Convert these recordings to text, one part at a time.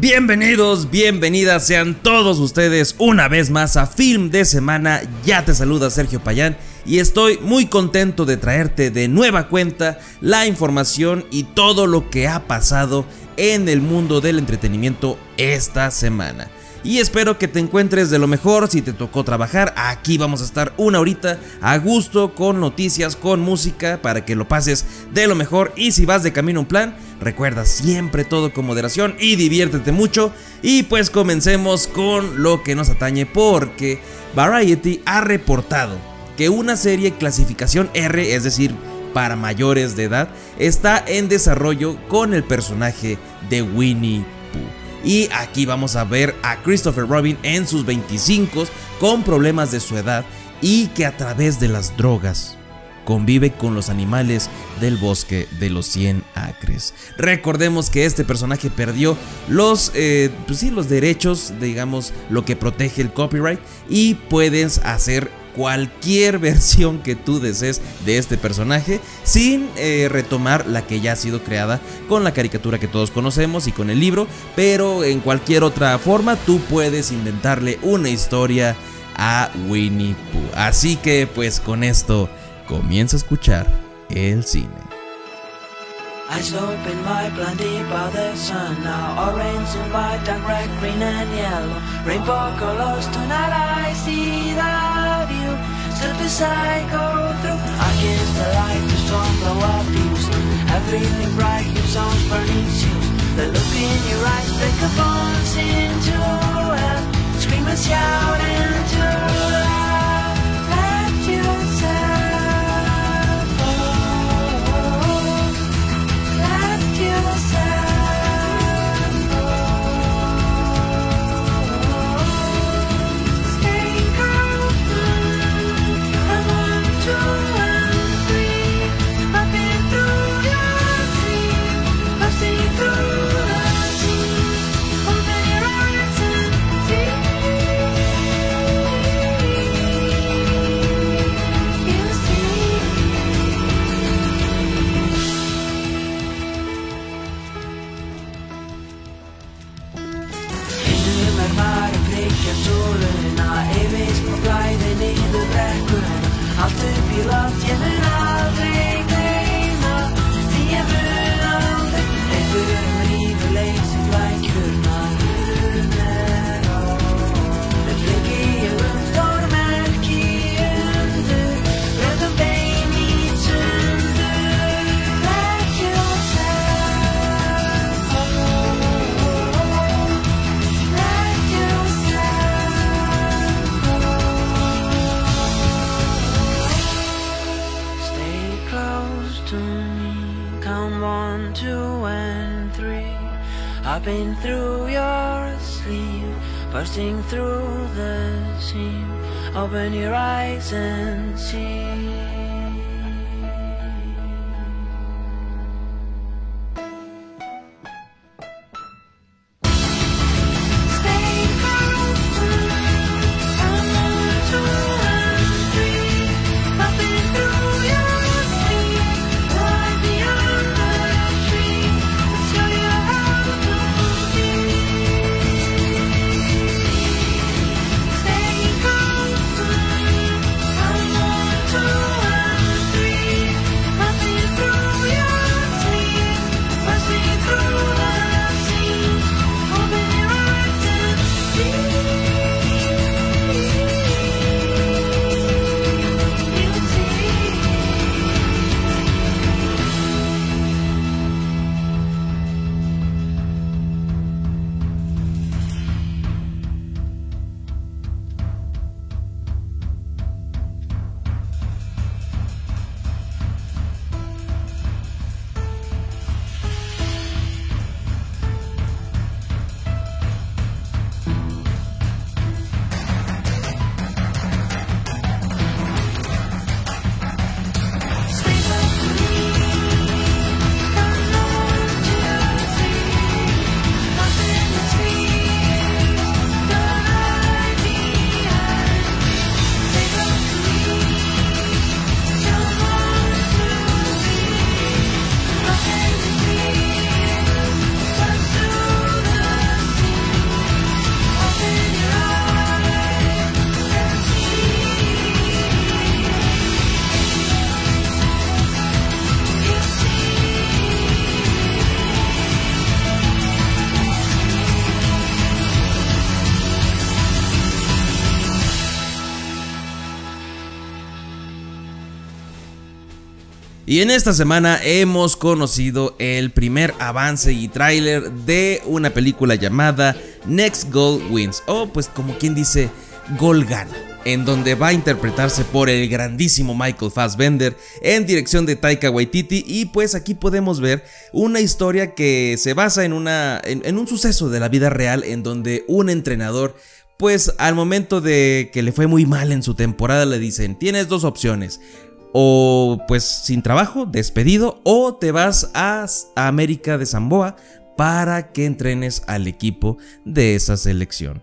Bienvenidos, bienvenidas sean todos ustedes una vez más a Film de Semana. Ya te saluda Sergio Payán y estoy muy contento de traerte de nueva cuenta la información y todo lo que ha pasado en el mundo del entretenimiento esta semana y espero que te encuentres de lo mejor si te tocó trabajar. Aquí vamos a estar una horita a gusto con noticias, con música para que lo pases de lo mejor y si vas de camino a un plan, recuerda siempre todo con moderación y diviértete mucho y pues comencemos con lo que nos atañe porque Variety ha reportado que una serie clasificación R, es decir, para mayores de edad, está en desarrollo con el personaje de Winnie Pooh. Y aquí vamos a ver a Christopher Robin en sus 25 con problemas de su edad y que a través de las drogas convive con los animales del bosque de los 100 acres. Recordemos que este personaje perdió los, eh, pues sí, los derechos, digamos, lo que protege el copyright y puedes hacer cualquier versión que tú desees de este personaje sin eh, retomar la que ya ha sido creada con la caricatura que todos conocemos y con el libro, pero en cualquier otra forma tú puedes inventarle una historia a Winnie Pooh. Así que pues con esto comienza a escuchar el cine. Eyes open wide, blinded by the sun Now orange and white, dark red, green and yellow. Rainbow colors, tonight I see the view? Step aside, go through. I kiss the light, the storm blow up views Everything bright, your songs burning shoes The look in your eyes, break a bones into hell Scream and shout into a ty pilar generalny. I've through your sleep, bursting through the seam. Open your eyes and see. Y en esta semana hemos conocido el primer avance y tráiler de una película llamada Next Goal Wins, o pues como quien dice, Gol Gana en donde va a interpretarse por el grandísimo Michael Fassbender en dirección de Taika Waititi. Y pues aquí podemos ver una historia que se basa en, una, en, un suceso de la vida real en donde un entrenador pues al momento de que le fue muy mal en su temporada le dicen tienes dos opciones o pues sin trabajo, despedido, o te vas a América de Zamboa para que entrenes al equipo de esa selección.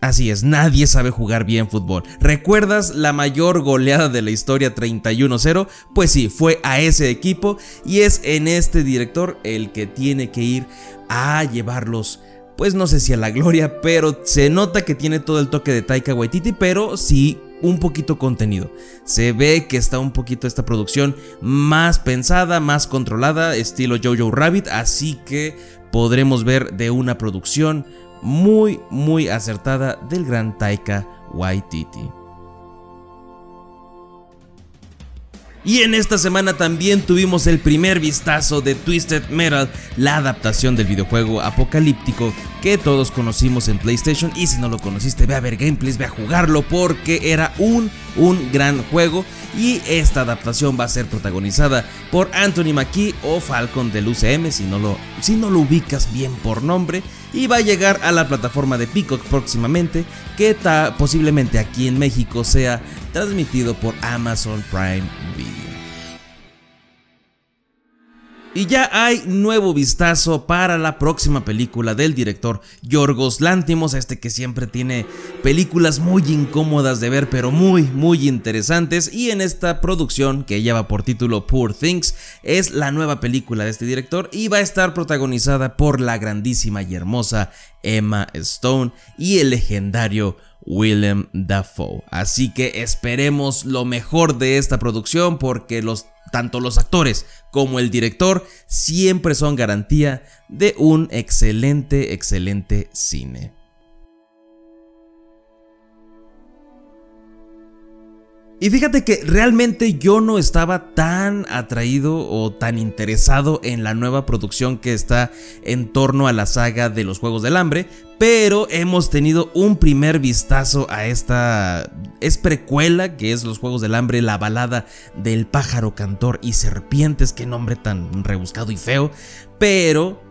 Así es, nadie sabe jugar bien fútbol. ¿Recuerdas la mayor goleada de la historia 31-0? Pues sí, fue a ese equipo y es en este director el que tiene que ir a llevarlos pues no sé si a la gloria, pero se nota que tiene todo el toque de Taika Waititi, pero sí un poquito contenido. Se ve que está un poquito esta producción más pensada, más controlada, estilo Jojo Rabbit, así que podremos ver de una producción muy, muy acertada del gran Taika Waititi. Y en esta semana también tuvimos el primer vistazo de Twisted Metal, la adaptación del videojuego apocalíptico que todos conocimos en PlayStation. Y si no lo conociste ve a ver gameplays, ve a jugarlo porque era un, un gran juego. Y esta adaptación va a ser protagonizada por Anthony Mackie o Falcon del UCM si no lo, si no lo ubicas bien por nombre y va a llegar a la plataforma de Peacock próximamente que posiblemente aquí en México sea transmitido por Amazon Prime Video. Y ya hay nuevo vistazo para la próxima película del director Yorgos Lantimos, este que siempre tiene películas muy incómodas de ver, pero muy, muy interesantes. Y en esta producción, que lleva por título Poor Things, es la nueva película de este director y va a estar protagonizada por la grandísima y hermosa Emma Stone y el legendario Willem Dafoe. Así que esperemos lo mejor de esta producción porque los tanto los actores como el director siempre son garantía de un excelente, excelente cine. Y fíjate que realmente yo no estaba tan atraído o tan interesado en la nueva producción que está en torno a la saga de los Juegos del Hambre, pero hemos tenido un primer vistazo a esta es precuela que es Los Juegos del Hambre, la balada del pájaro cantor y serpientes, qué nombre tan rebuscado y feo, pero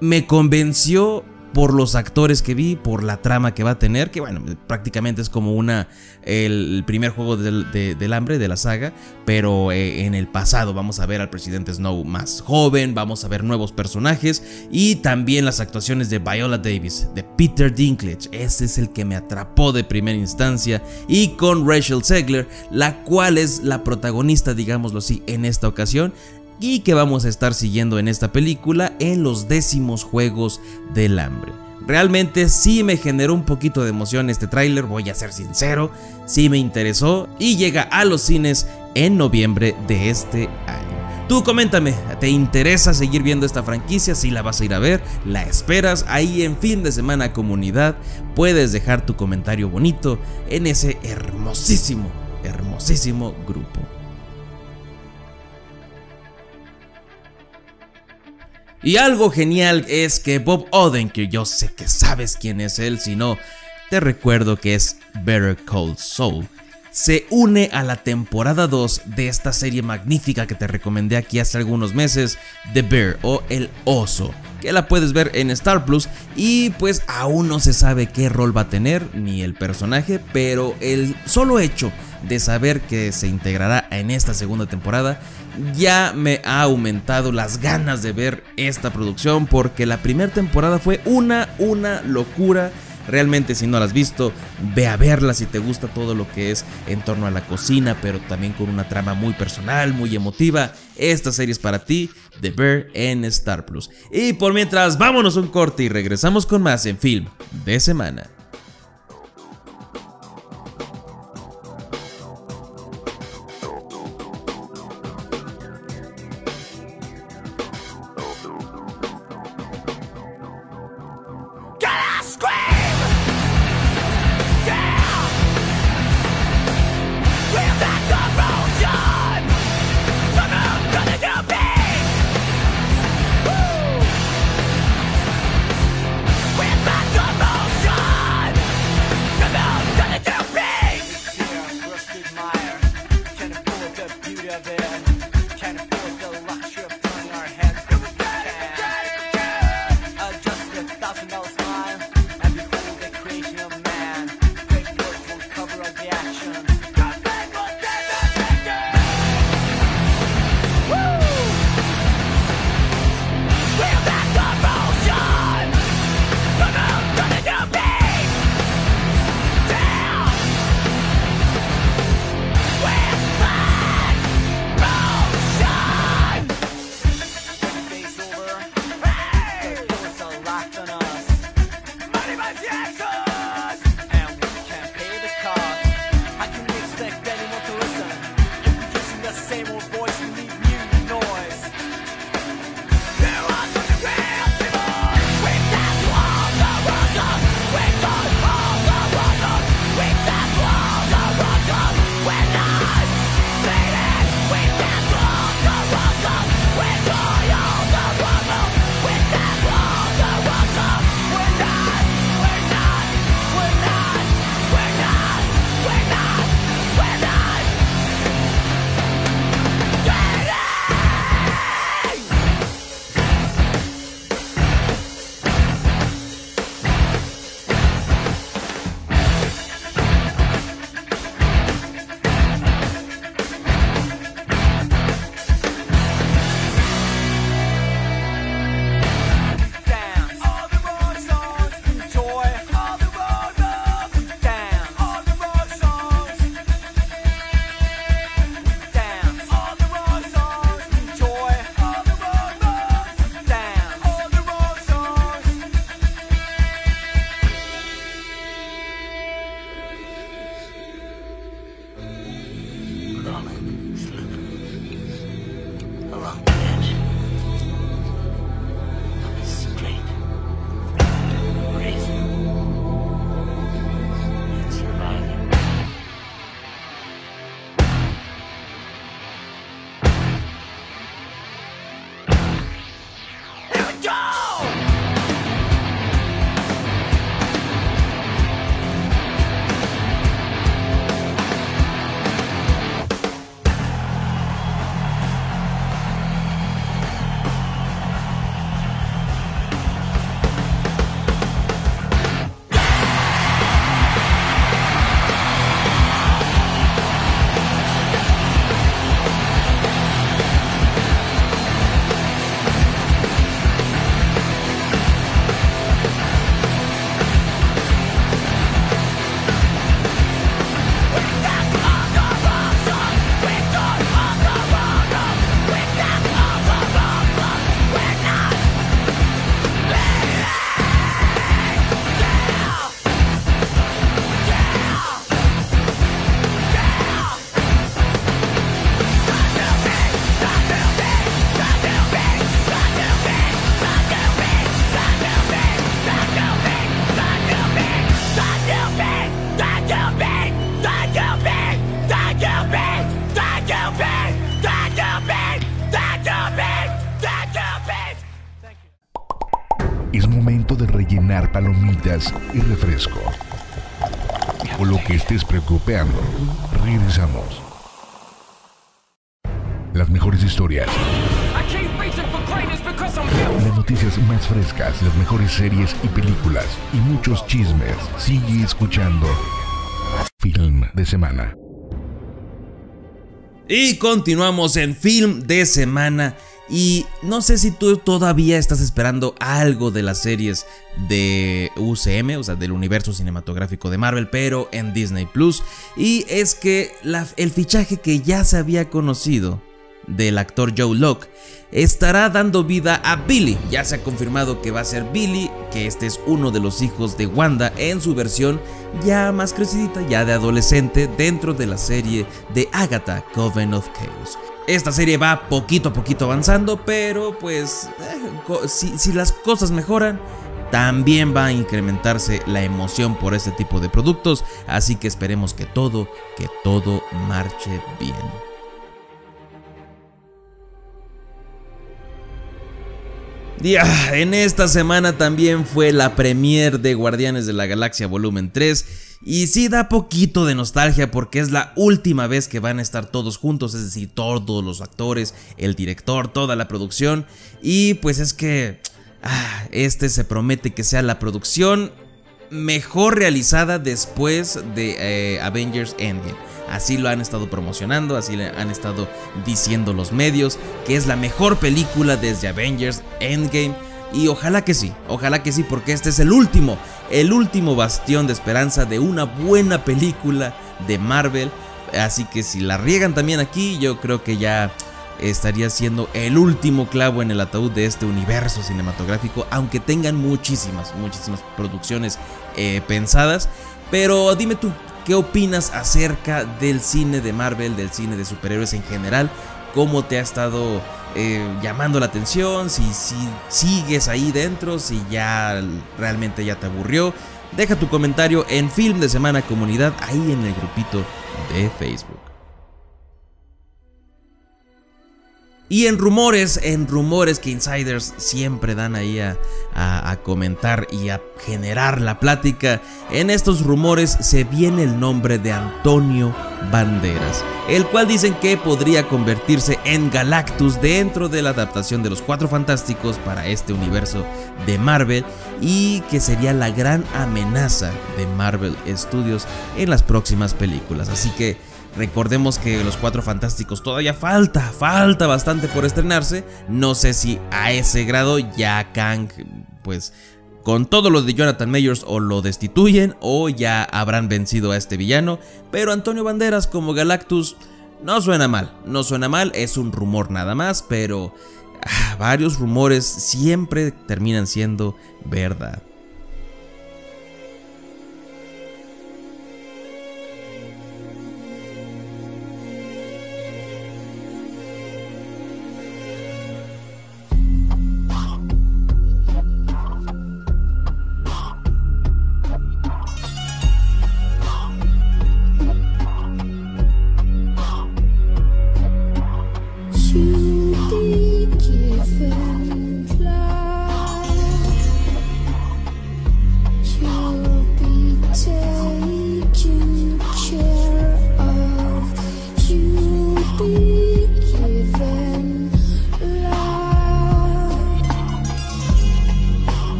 me convenció por los actores que vi, por la trama que va a tener, que bueno, prácticamente es como una el, primer juego del, hambre de la saga, pero eh, en el pasado vamos a ver al presidente Snow más joven, vamos a ver nuevos personajes y también las actuaciones de Viola Davis, de Peter Dinklage, ese es el que me atrapó de primera instancia, y con Rachel Zegler, la cual es la protagonista, digámoslo así, en esta ocasión, y que vamos a estar siguiendo en esta película en los décimos Juegos del Hambre. Realmente sí me generó un poquito de emoción este tráiler, voy a ser sincero, sí me interesó y llega a los cines en noviembre de este año. Tú coméntame, ¿te interesa seguir viendo esta franquicia? Si la vas a ir a ver, la esperas ahí en fin de semana comunidad, puedes dejar tu comentario bonito en ese hermosísimo, hermosísimo grupo. Y algo genial es que Bob Odenkirk, yo sé que sabes quién es él, si no, te recuerdo que es Better Call Soul, se une a la temporada 2 de esta serie magnífica que te recomendé aquí hace algunos meses, The Bear o El Oso, que la puedes ver en Star Plus y pues aún no se sabe qué rol va a tener ni el personaje, pero el solo hecho de saber que se integrará en esta segunda temporada ya me ha aumentado las ganas de ver esta producción porque la primera temporada fue una, una locura. Realmente si no la has visto, ve a verla si te gusta todo lo que es en torno a la cocina, pero también con una trama muy personal, muy emotiva. Esta serie es para ti, The Bear en Star Plus. Y por mientras, vámonos un corte y regresamos con más en Film de Semana. Lo que estés preocupando. Regresamos. Las mejores historias, las noticias más frescas, las mejores series y películas y muchos chismes. Sigue escuchando Film de Semana. Y continuamos en film de semana. Y no sé si tú todavía estás esperando algo de las series de UCM, o sea, del universo cinematográfico de Marvel, pero en Disney Plus. Y es que el fichaje que ya se había conocido del actor Joe Locke estará dando vida a Billy. Ya se ha confirmado que va a ser Billy, que este es uno de los hijos de Wanda en su versión ya más crecidita, ya de adolescente, dentro de la serie de Agatha, Coven of Chaos. Esta serie va poquito a poquito avanzando, pero pues eh, si, las cosas mejoran, también va a incrementarse la emoción por este tipo de productos, así que esperemos que todo, que todo marche bien. Ya, en esta semana también fue la premiere de Guardianes de la Galaxia Volumen 3 y sí da poquito de nostalgia porque es la última vez que van a estar todos juntos, es decir, todos los actores, el director, toda la producción y pues es que ah, este se promete que sea la producción mejor realizada después de eh, Avengers Endgame. Así lo han estado promocionando, así le han estado diciendo los medios, que es la mejor película desde Avengers Endgame. Y ojalá que sí, ojalá que sí, porque este es el último, el último bastión de esperanza de una buena película de Marvel. Así que si la riegan también aquí, yo creo que ya estaría siendo el último clavo en el ataúd de este universo cinematográfico, aunque tengan muchísimas, muchísimas producciones eh, pensadas. Pero dime tú, ¿qué opinas acerca del cine de Marvel, del cine de superhéroes en general? ¿Cómo te ha estado eh, llamando la atención? Si, si sigues ahí dentro, si ya realmente ya te aburrió. Deja tu comentario en Film de Semana Comunidad ahí en el grupito de Facebook. Y en rumores, en rumores que insiders siempre dan ahí a, comentar y a generar la plática, en estos rumores se viene el nombre de Antonio Banderas, el cual dicen que podría convertirse en Galactus dentro de la adaptación de los Cuatro Fantásticos para este universo de Marvel y que sería la gran amenaza de Marvel Studios en las próximas películas. Así que Recordemos que los Cuatro Fantásticos todavía falta, falta bastante por estrenarse. No sé si a ese grado ya Kang, pues con todo lo de Jonathan Mayors o lo destituyen o ya habrán vencido a este villano. Pero Antonio Banderas como Galactus no suena mal, no suena mal, es un rumor nada más, pero ah, varios rumores siempre terminan siendo verdad.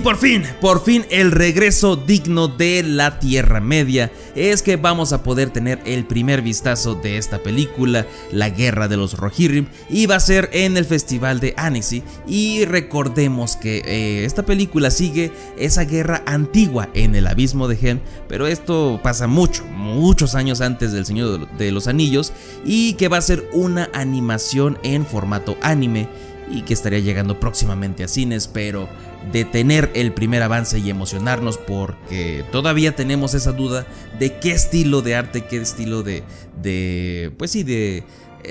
Y por fin, por fin el regreso digno de la Tierra Media es que vamos a poder tener el primer vistazo de esta película, La Guerra de los Rohirrim, y va a ser en el Festival de Annecy. Y recordemos que eh, esta película sigue esa guerra antigua en el Abismo de Helm, pero esto pasa mucho, muchos años antes del Señor de los Anillos, y que va a ser una animación en formato anime y que estaría llegando próximamente a cines, pero de tener el primer avance y emocionarnos porque todavía tenemos esa duda de qué estilo de arte, qué estilo de, de pues sí, de,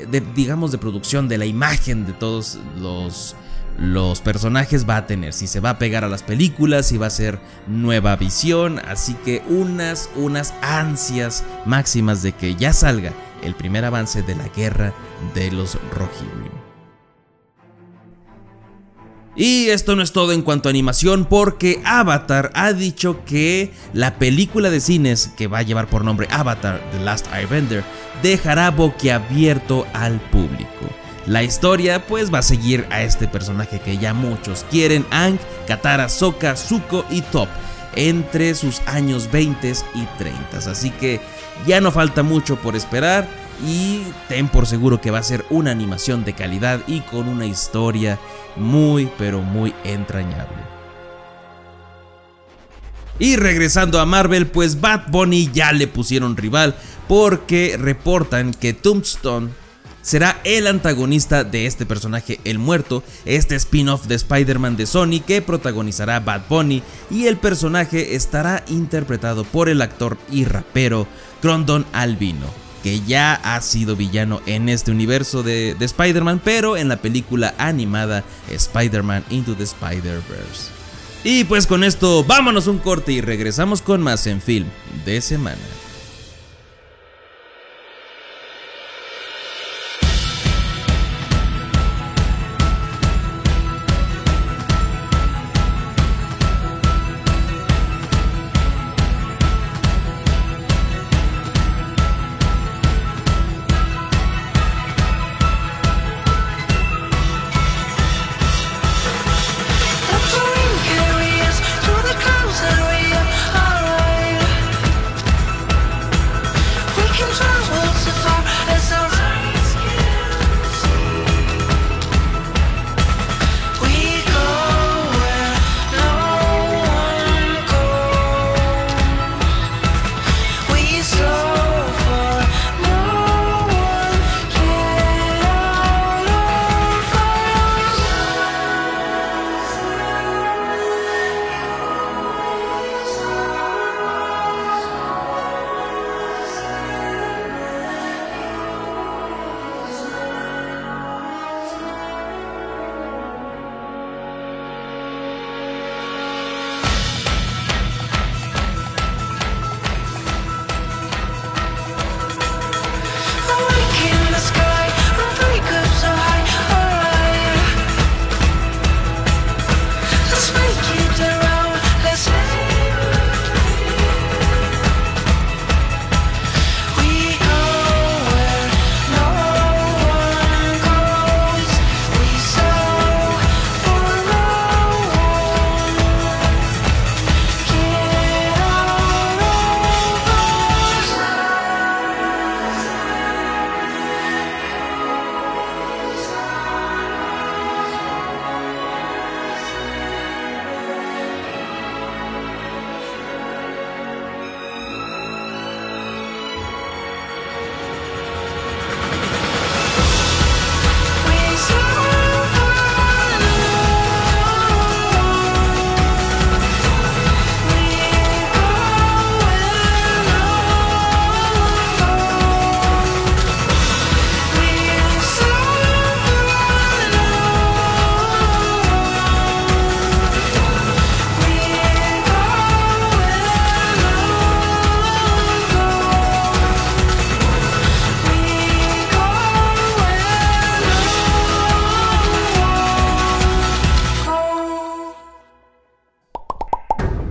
de, digamos, de producción, de la imagen de todos los, los personajes va a tener, si se va a pegar a las películas, si va a ser nueva visión, así que unas, unas ansias máximas de que ya salga el primer avance de la guerra de los Rohirrim. Y esto no es todo en cuanto a animación porque Avatar ha dicho que la película de cines que va a llevar por nombre Avatar The Last Airbender dejará boquiabierto al público. La historia pues va a seguir a este personaje que ya muchos quieren, Ang, Katara, Sokka, Zuko y Top, entre sus años 20 y 30. Así que ya no falta mucho por esperar y ten por seguro que va a ser una animación de calidad y con una historia muy pero muy entrañable. Y regresando a Marvel, pues Bad Bunny ya le pusieron rival porque reportan que Tombstone será el antagonista de este personaje El Muerto, este spin-off de Spider-Man de Sony que protagonizará Bad Bunny y el personaje estará interpretado por el actor y rapero Crondon Albino que ya ha sido villano en este universo de, de Spider-Man, pero en la película animada Spider-Man Into the Spider-Verse. Y pues con esto vámonos un corte y regresamos con más en film de semana.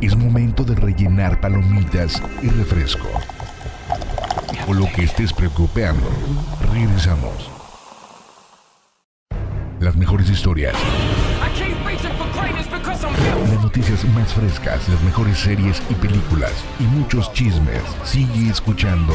Es momento de rellenar palomitas y refresco. O lo que estés preocupando. Regresamos. Las mejores historias, las noticias más frescas, las mejores series y películas y muchos chismes. Sigue escuchando.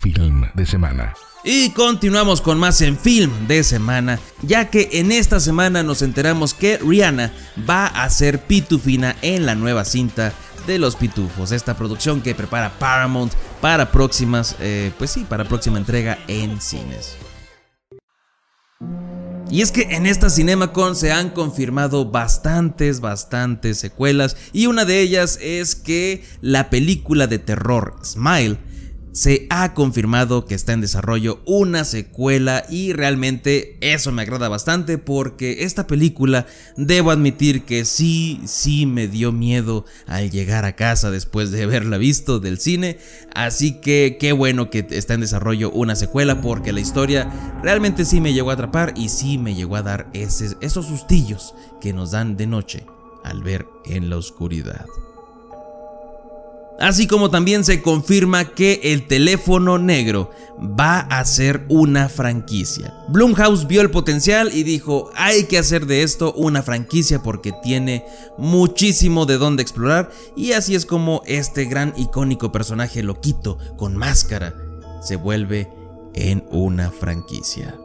Film de semana. Y continuamos con más en film de semana, ya que en esta semana nos enteramos que Rihanna va a ser pitufina en la nueva cinta de los pitufos, esta producción que prepara Paramount para próximas, eh, pues sí, para próxima entrega en cines. Y es que en esta CinemaCon se han confirmado bastantes, bastantes secuelas y una de ellas es que la película de terror Smile se ha confirmado que está en desarrollo una secuela y realmente eso me agrada bastante porque esta película debo admitir que sí, sí me dio miedo al llegar a casa después de haberla visto del cine, así que qué bueno que está en desarrollo una secuela porque la historia realmente sí me llegó a atrapar y sí me llegó a dar esos sustillos que nos dan de noche al ver en la oscuridad. Así como también se confirma que el teléfono negro va a ser una franquicia. Blumhouse vio el potencial y dijo, hay que hacer de esto una franquicia porque tiene muchísimo de dónde explorar y así es como este gran icónico personaje loquito con máscara se vuelve en una franquicia.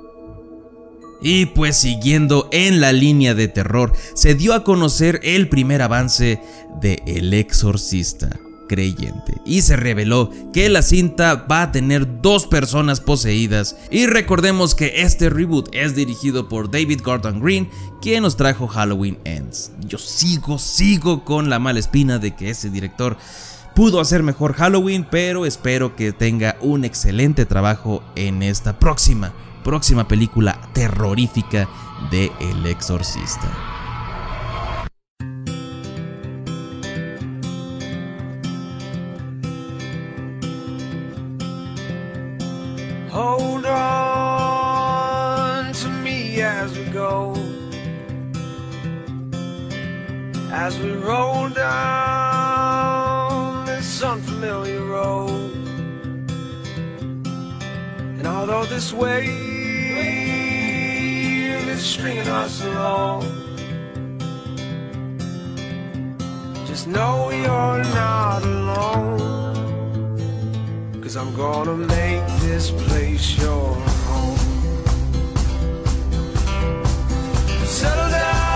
Y pues siguiendo en la línea de terror, se dio a conocer el primer avance de El Exorcista creyente y se reveló que la cinta va a tener dos personas poseídas y recordemos que este reboot es dirigido por David Gordon Green quien nos trajo Halloween Ends. Yo sigo, sigo con la mala espina de que ese director pudo hacer mejor Halloween, pero espero que tenga un excelente trabajo en esta próxima, próxima película terrorífica de El Exorcista. This wave is stringing us along, just know you're not alone. Cause I'm gonna make this place your home. Settle down,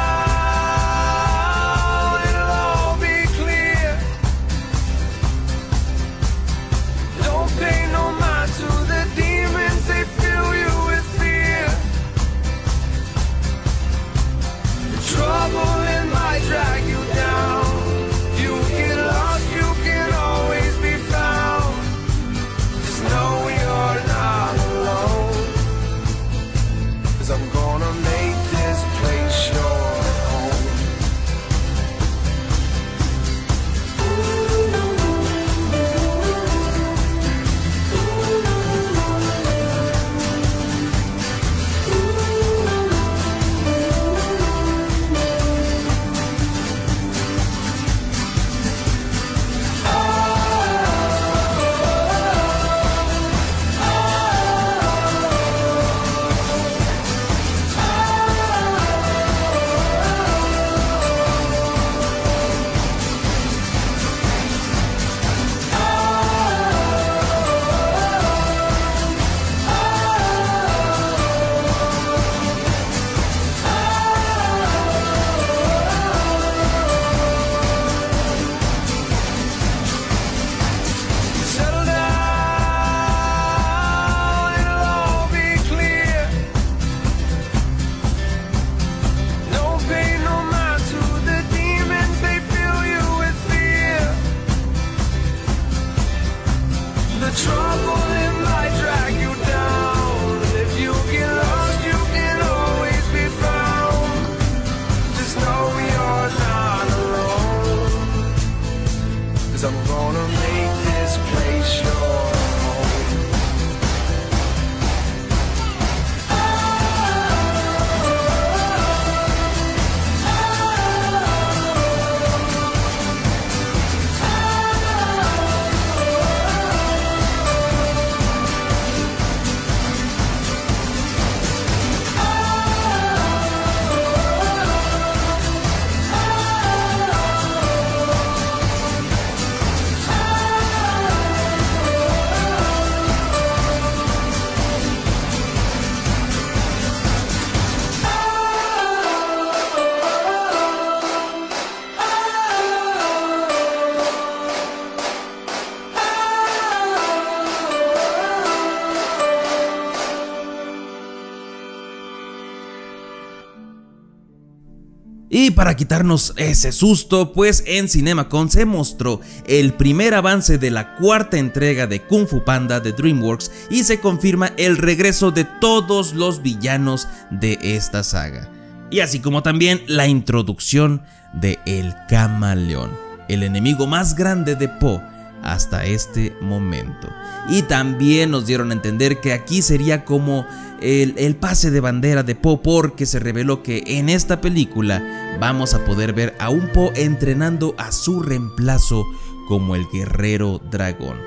Y para quitarnos ese susto, pues en CinemaCon se mostró el primer avance de la cuarta entrega de Kung Fu Panda de DreamWorks y se confirma el regreso de todos los villanos de esta saga. Y así como también la introducción de El Camaleón, el enemigo más grande de Po hasta este momento. Y también nos dieron a entender que aquí sería como el, el, pase de bandera de Po porque se reveló que en esta película vamos a poder ver a un Po entrenando a su reemplazo como el guerrero dragón.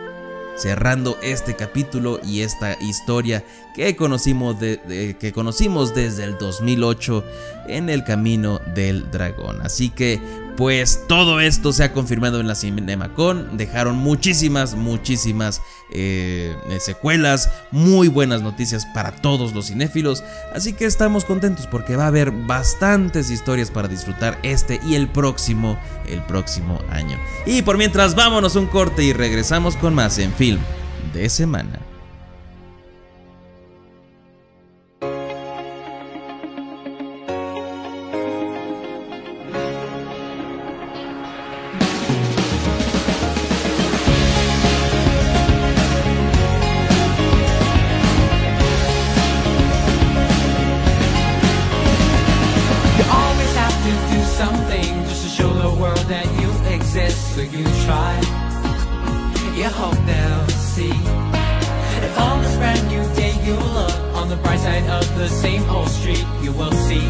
Cerrando este capítulo y esta historia que conocimos, de, que conocimos desde el 2008 en el camino del dragón. Así que pues todo esto se ha confirmado en la CinemaCon. Dejaron muchísimas, muchísimas eh, secuelas. Muy buenas noticias para todos los cinéfilos. Así que estamos contentos porque va a haber bastantes historias para disfrutar este y el próximo, el próximo año. Y por mientras, vámonos un corte y regresamos con más en film de semana. The same old street, you will see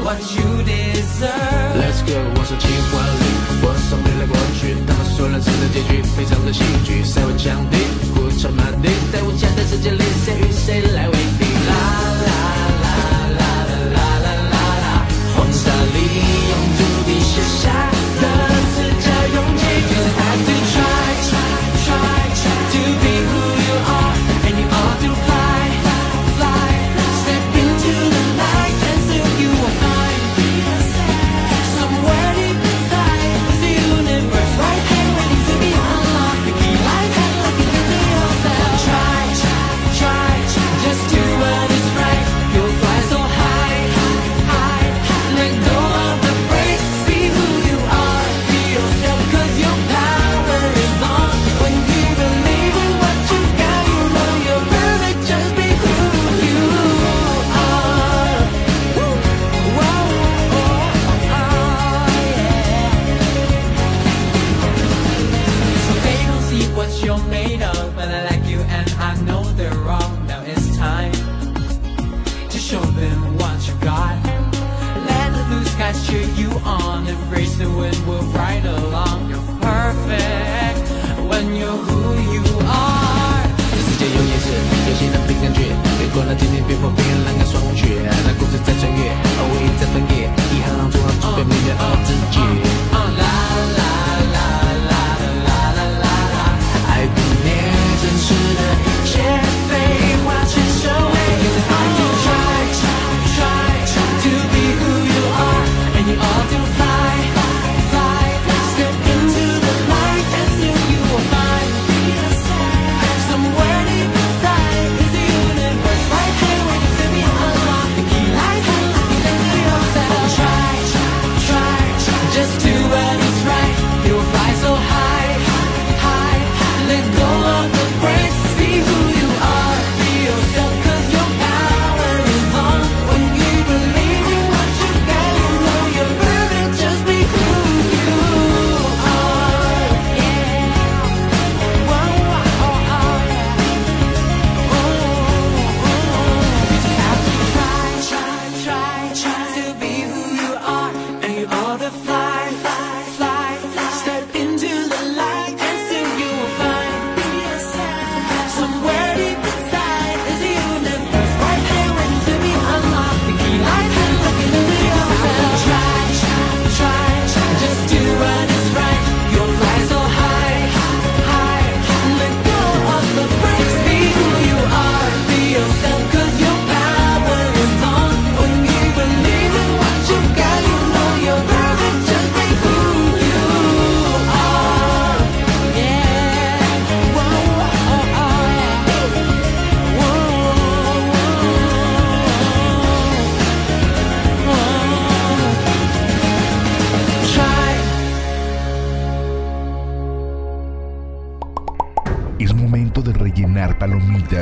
what you deserve. Let's go，我说七万里，我送你来过去，他们说人生的结局非常的戏剧，塞文强敌，故城满地，在无限的世界里，谁与谁来为敌？啦啦啦啦啦啦啦啦啦，黄沙里用土笔写下的字叫勇气。那，今天冰封冰冷的霜雪，那故事在穿越。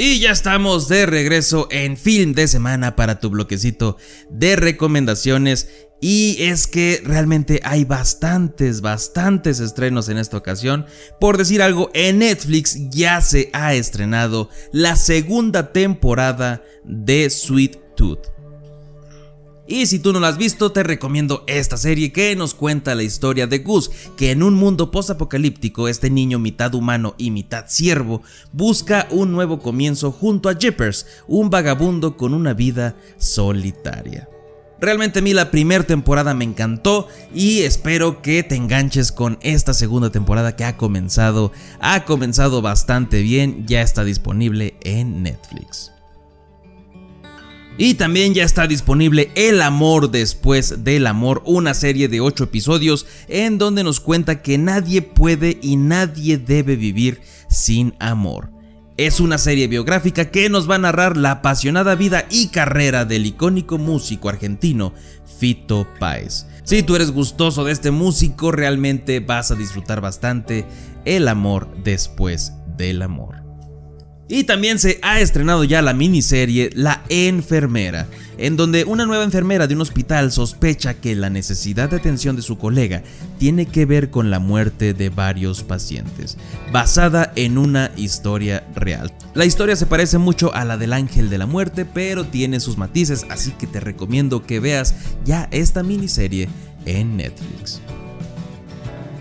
Y ya estamos de regreso en Film de Semana para tu bloquecito de recomendaciones. Y es que realmente hay bastantes, bastantes estrenos en esta ocasión. Por decir algo, en Netflix ya se ha estrenado la segunda temporada de Sweet Tooth. Y si tú no la has visto, te recomiendo esta serie que nos cuenta la historia de Gus, que en un mundo postapocalíptico, este niño mitad humano y mitad ciervo busca un nuevo comienzo junto a Jippers, un vagabundo con una vida solitaria. Realmente a mí la primera temporada me encantó y espero que te enganches con esta segunda temporada que ha comenzado, ha comenzado bastante bien, ya está disponible en Netflix. Y también ya está disponible El amor después del amor, una serie de 8 episodios en donde nos cuenta que nadie puede y nadie debe vivir sin amor. Es una serie biográfica que nos va a narrar la apasionada vida y carrera del icónico músico argentino Fito Páez. Si tú eres gustoso de este músico, realmente vas a disfrutar bastante el amor después del amor. Y también se ha estrenado ya la miniserie La Enfermera, en donde una nueva enfermera de un hospital sospecha que la necesidad de atención de su colega tiene que ver con la muerte de varios pacientes, basada en una historia real. La historia se parece mucho a la del Ángel de la Muerte, pero tiene sus matices, así que te recomiendo que veas ya esta miniserie en Netflix.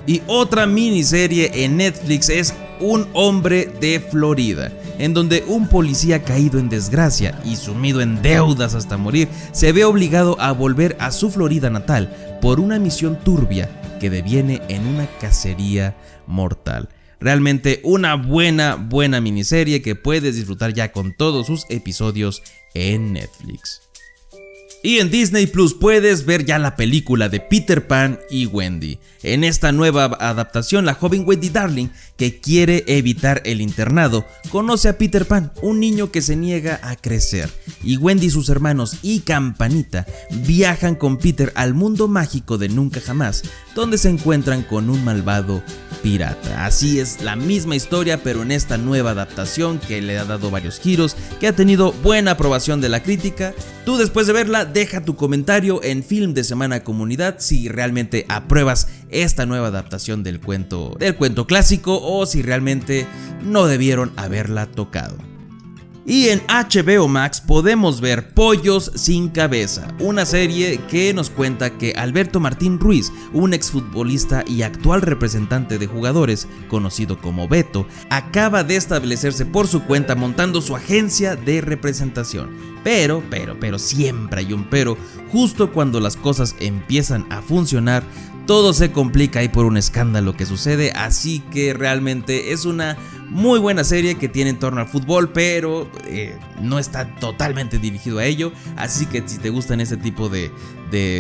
Y otra miniserie en Netflix es Un hombre de Florida, en donde un policía caído en desgracia y sumido en deudas hasta morir se ve obligado a volver a su Florida natal por una misión turbia que deviene en una cacería mortal. Realmente una buena, buena miniserie que puedes disfrutar ya con todos sus episodios en Netflix. Y en Disney Plus puedes ver ya la película de Peter Pan y Wendy. En esta nueva adaptación, la joven Wendy Darling, que quiere evitar el internado, conoce a Peter Pan, un niño que se niega a crecer. Y Wendy sus hermanos y Campanita viajan con Peter al mundo mágico de Nunca Jamás, donde se encuentran con un malvado pirata. Así es la misma historia, pero en esta nueva adaptación que le ha dado varios giros, que ha tenido buena aprobación de la crítica. Tú después de verla, deja tu comentario en Film de Semana Comunidad si realmente apruebas esta nueva adaptación del cuento del cuento clásico o si realmente no debieron haberla tocado. Y en HBO Max podemos ver Pollos sin cabeza, una serie que nos cuenta que Alberto Martín Ruiz, un exfutbolista y actual representante de jugadores, conocido como Beto, acaba de establecerse por su cuenta montando su agencia de representación. Pero, pero, pero, siempre hay un pero, justo cuando las cosas empiezan a funcionar, todo se complica ahí por un escándalo que sucede, así que realmente es una muy buena serie que tiene en torno al fútbol, pero eh, no está totalmente dirigido a ello, así que si te gustan ese tipo de,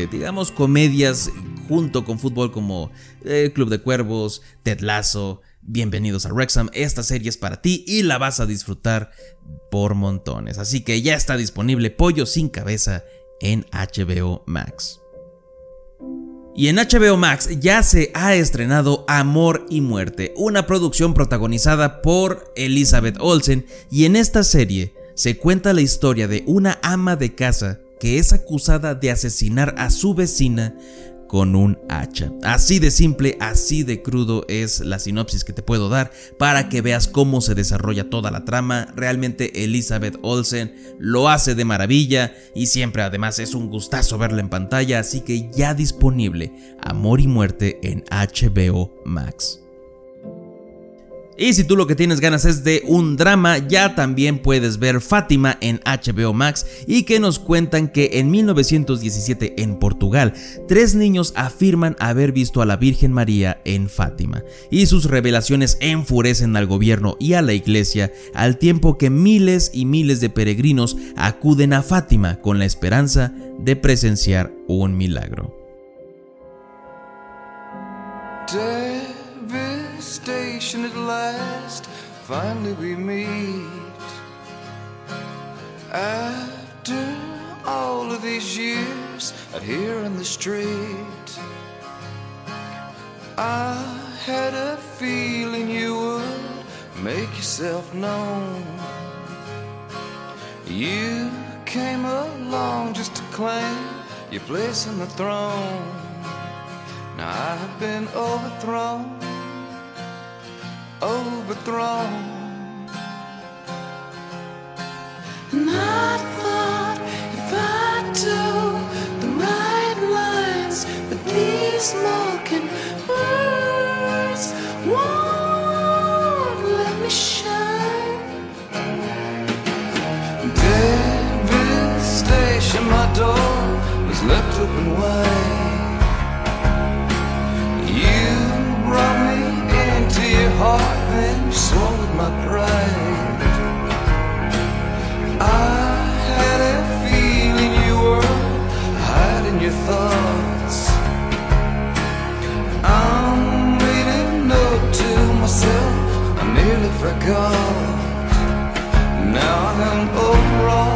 digamos, comedias junto con fútbol como eh, Club de Cuervos, Ted Lasso, Bienvenidos a Wrexham, esta serie es para ti y la vas a disfrutar por montones, así que ya está disponible Pollo sin cabeza en HBO Max. Y en HBO Max ya se ha estrenado Amor y Muerte, una producción protagonizada por Elizabeth Olsen. Y en esta serie se cuenta la historia de una ama de casa que es acusada de asesinar a su vecina con un hacha. Así de simple, así de crudo es la sinopsis que te puedo dar para que veas cómo se desarrolla toda la trama. Realmente Elizabeth Olsen lo hace de maravilla y siempre además es un gustazo verla en pantalla, así que ya disponible Amor y Muerte en HBO Max. Y si tú lo que tienes ganas es de un drama, ya también puedes ver Fátima en HBO Max y que nos cuentan que en 1917 en Portugal, tres niños afirman haber visto a la Virgen María en Fátima y sus revelaciones enfurecen al gobierno y a la iglesia al tiempo que miles y miles de peregrinos acuden a Fátima con la esperanza de presenciar un milagro. Devastation at last. Finally, we meet. After all of these years out here in the street, I had a feeling you would make yourself known. You came along just to claim your place in the throne. Now I've been overthrown, overthrown. And I thought if I do the right lines, but these mocking words won't let me shine. Devastation, my door was left open wide. My pride. I had a feeling you were hiding your thoughts. I'm reading note to myself, I nearly forgot. Now I'm overall,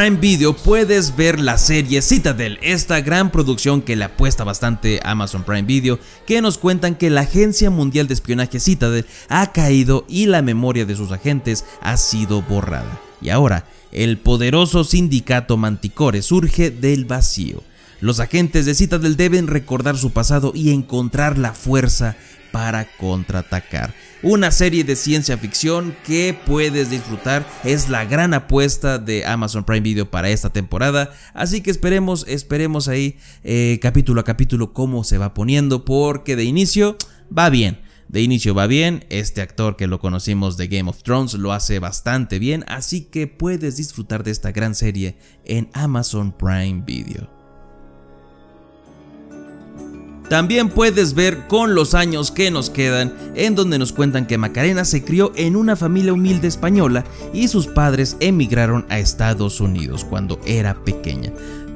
Prime Video puedes ver la serie Citadel, esta gran producción que le apuesta bastante Amazon Prime Video, que nos cuentan que la Agencia Mundial de Espionaje Citadel ha caído y la memoria de sus agentes ha sido borrada. Y ahora, el poderoso sindicato Manticore surge del vacío. Los agentes de Citadel deben recordar su pasado y encontrar la fuerza para contraatacar. Una serie de ciencia ficción que puedes disfrutar es la gran apuesta de Amazon Prime Video para esta temporada. Así que esperemos, esperemos ahí eh, capítulo a capítulo cómo se va poniendo porque de inicio va bien. De inicio va bien, este actor que lo conocimos de Game of Thrones lo hace bastante bien, así que puedes disfrutar de esta gran serie en Amazon Prime Video. También puedes ver con los años que nos quedan, en donde nos cuentan que Macarena se crió en una familia humilde española y sus padres emigraron a Estados Unidos cuando era pequeña.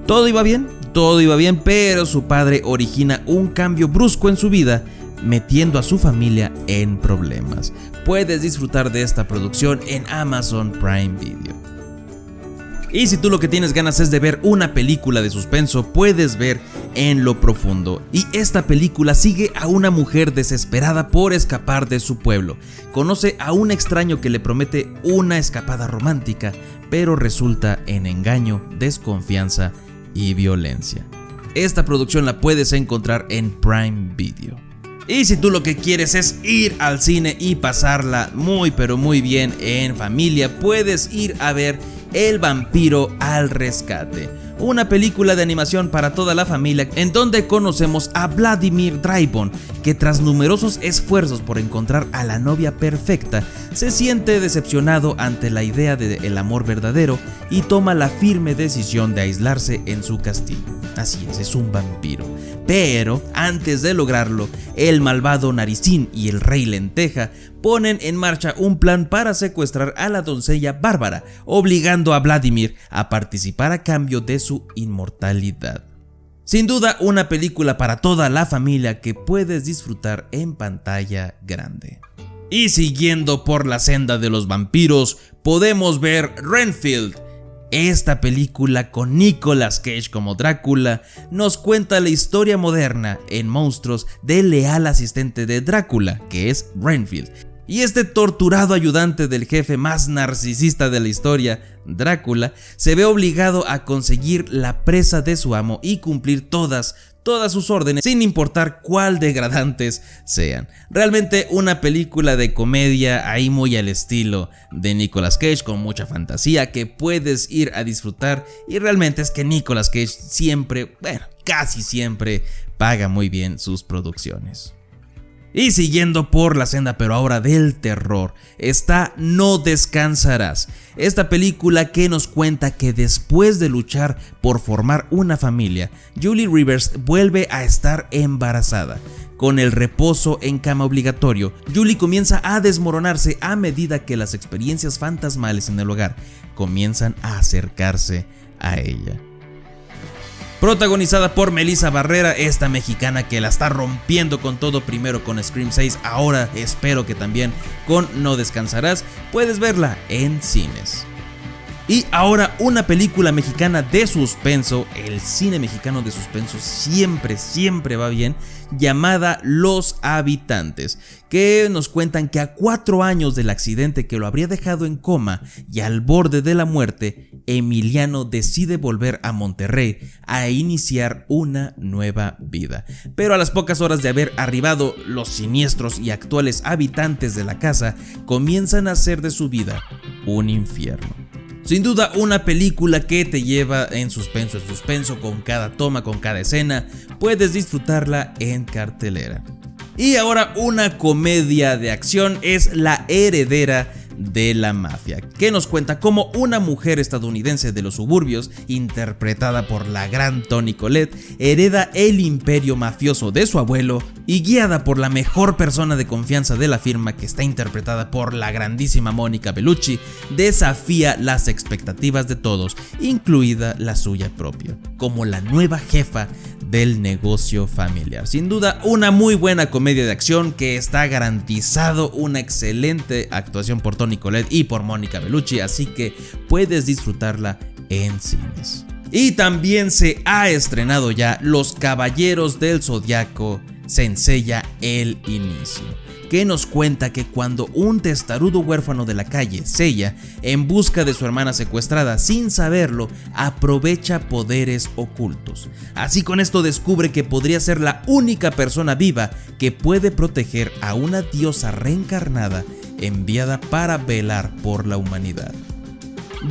Todo iba bien, todo iba bien, pero su padre origina un cambio brusco en su vida, metiendo a su familia en problemas. Puedes disfrutar de esta producción en Amazon Prime Video. Y si tú lo que tienes ganas es de ver una película de suspenso, puedes ver En lo Profundo. Y esta película sigue a una mujer desesperada por escapar de su pueblo. Conoce a un extraño que le promete una escapada romántica, pero resulta en engaño, desconfianza y violencia. Esta producción la puedes encontrar en Prime Video. Y si tú lo que quieres es ir al cine y pasarla muy pero muy bien en familia, puedes ir a ver El vampiro al rescate. una película de animación para toda la familia en donde conocemos a Vladimir Draibon, que tras numerosos esfuerzos por encontrar a la novia perfecta, se siente decepcionado ante la idea del amor verdadero y toma la firme decisión de aislarse en su castillo. Así es, es un vampiro. Pero antes de lograrlo, el malvado Naricín y el rey Lenteja ponen en marcha un plan para secuestrar a la doncella Bárbara, obligando a Vladimir a participar a cambio de su inmortalidad. Sin duda, una película para toda la familia que puedes disfrutar en pantalla grande. Y siguiendo por la senda de los vampiros, podemos ver Renfield, esta película con Nicolas Cage como Drácula nos cuenta la historia moderna en monstruos del leal asistente de Drácula, que es Renfield. Y este torturado ayudante del jefe más narcisista de la historia, Drácula, se ve obligado a conseguir la presa de su amo y cumplir todas, todas sus órdenes, sin importar cuál degradantes sean. Realmente una película de comedia ahí muy al estilo de Nicolas Cage con mucha fantasía que puedes ir a disfrutar y realmente es que Nicolas Cage siempre, bueno, casi siempre paga muy bien sus producciones. Y siguiendo por la senda pero ahora del terror, está No descansarás, esta película que nos cuenta que después de luchar por formar una familia, Julie Rivers vuelve a estar embarazada. Con el reposo en cama obligatorio, Julie comienza a desmoronarse a medida que las experiencias fantasmales en el hogar comienzan a acercarse a ella protagonizada por Melissa Barrera, esta mexicana que la está rompiendo con todo primero con Scream 6, ahora espero que también con No Descansarás, puedes verla en cines. Y ahora una película mexicana de suspenso, el cine mexicano de suspenso siempre, siempre va bien, llamada Los Habitantes, que nos cuentan que a cuatro años del accidente que lo habría dejado en coma y al borde de la muerte, Emiliano decide volver a Monterrey a iniciar una nueva vida. Pero a las pocas horas de haber arribado, los siniestros y actuales habitantes de la casa comienzan a hacer de su vida un infierno. Sin duda una película que te lleva en suspenso en suspenso con cada toma, con cada escena, puedes disfrutarla en cartelera. Y ahora una comedia de acción es La heredera de la mafia, que nos cuenta cómo una mujer estadounidense de los suburbios, interpretada por la gran Toni Collette, hereda el imperio mafioso de su abuelo y guiada por la mejor persona de confianza de la firma, que está interpretada por la grandísima Mónica Bellucci, desafía las expectativas de todos, incluida la suya propia, como la nueva jefa del negocio familiar. Sin duda, una muy buena comedia de acción que está garantizado una excelente actuación por Collette y por Mónica Bellucci, así que puedes disfrutarla en cines. Y también se ha estrenado ya Los Caballeros del Zodiaco, se ensella el inicio que nos cuenta que cuando un testarudo huérfano de la calle, Sella, en busca de su hermana secuestrada sin saberlo, aprovecha poderes ocultos. Así con esto descubre que podría ser la única persona viva que puede proteger a una diosa reencarnada enviada para velar por la humanidad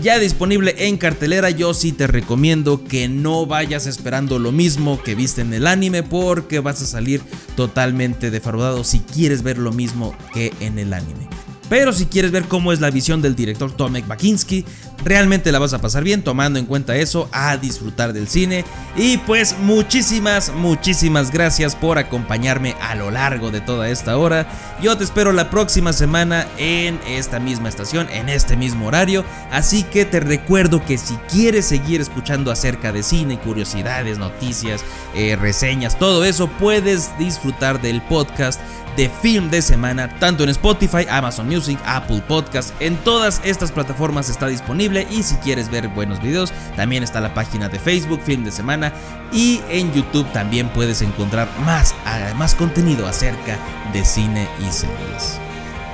ya disponible en cartelera, yo sí te recomiendo que no vayas esperando lo mismo que viste en el anime porque vas a salir totalmente defraudado si quieres ver lo mismo que en el anime. Pero si quieres ver cómo es la visión del director Tomek Bakinski, realmente la vas a pasar bien tomando en cuenta eso, a disfrutar del cine. Y pues muchísimas, muchísimas gracias por acompañarme a lo largo de toda esta hora. Yo te espero la próxima semana en esta misma estación, en este mismo horario. Así que te recuerdo que si quieres seguir escuchando acerca de cine, curiosidades, noticias, eh, reseñas, todo eso, puedes disfrutar del podcast de film de semana, tanto en Spotify, Amazon Music, Apple Podcast, en todas estas plataformas está disponible y si quieres ver buenos videos, también está la página de Facebook, Film de Semana y en YouTube también puedes encontrar más, más contenido acerca de cine y series.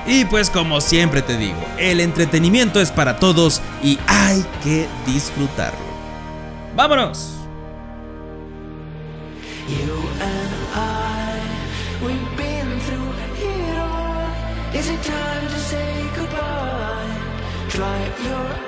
Y pues como siempre te digo, el entretenimiento es para todos y hay que disfrutarlo. ¡Vámonos! You and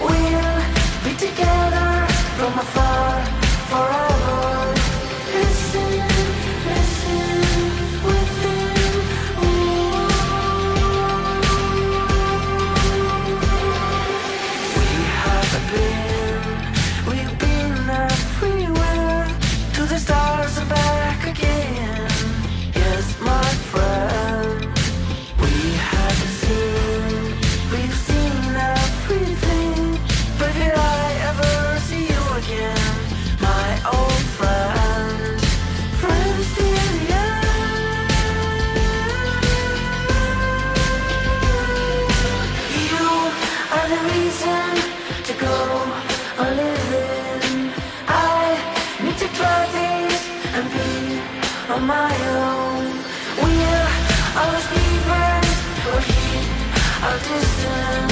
We'll be together from afar forever. I'll be burned heat, I'll distance.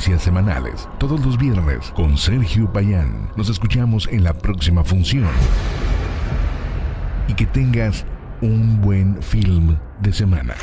semanales, todos los viernes, con Sergio Payán. Nos escuchamos en la próxima función. Y que tengas un buen film de semana.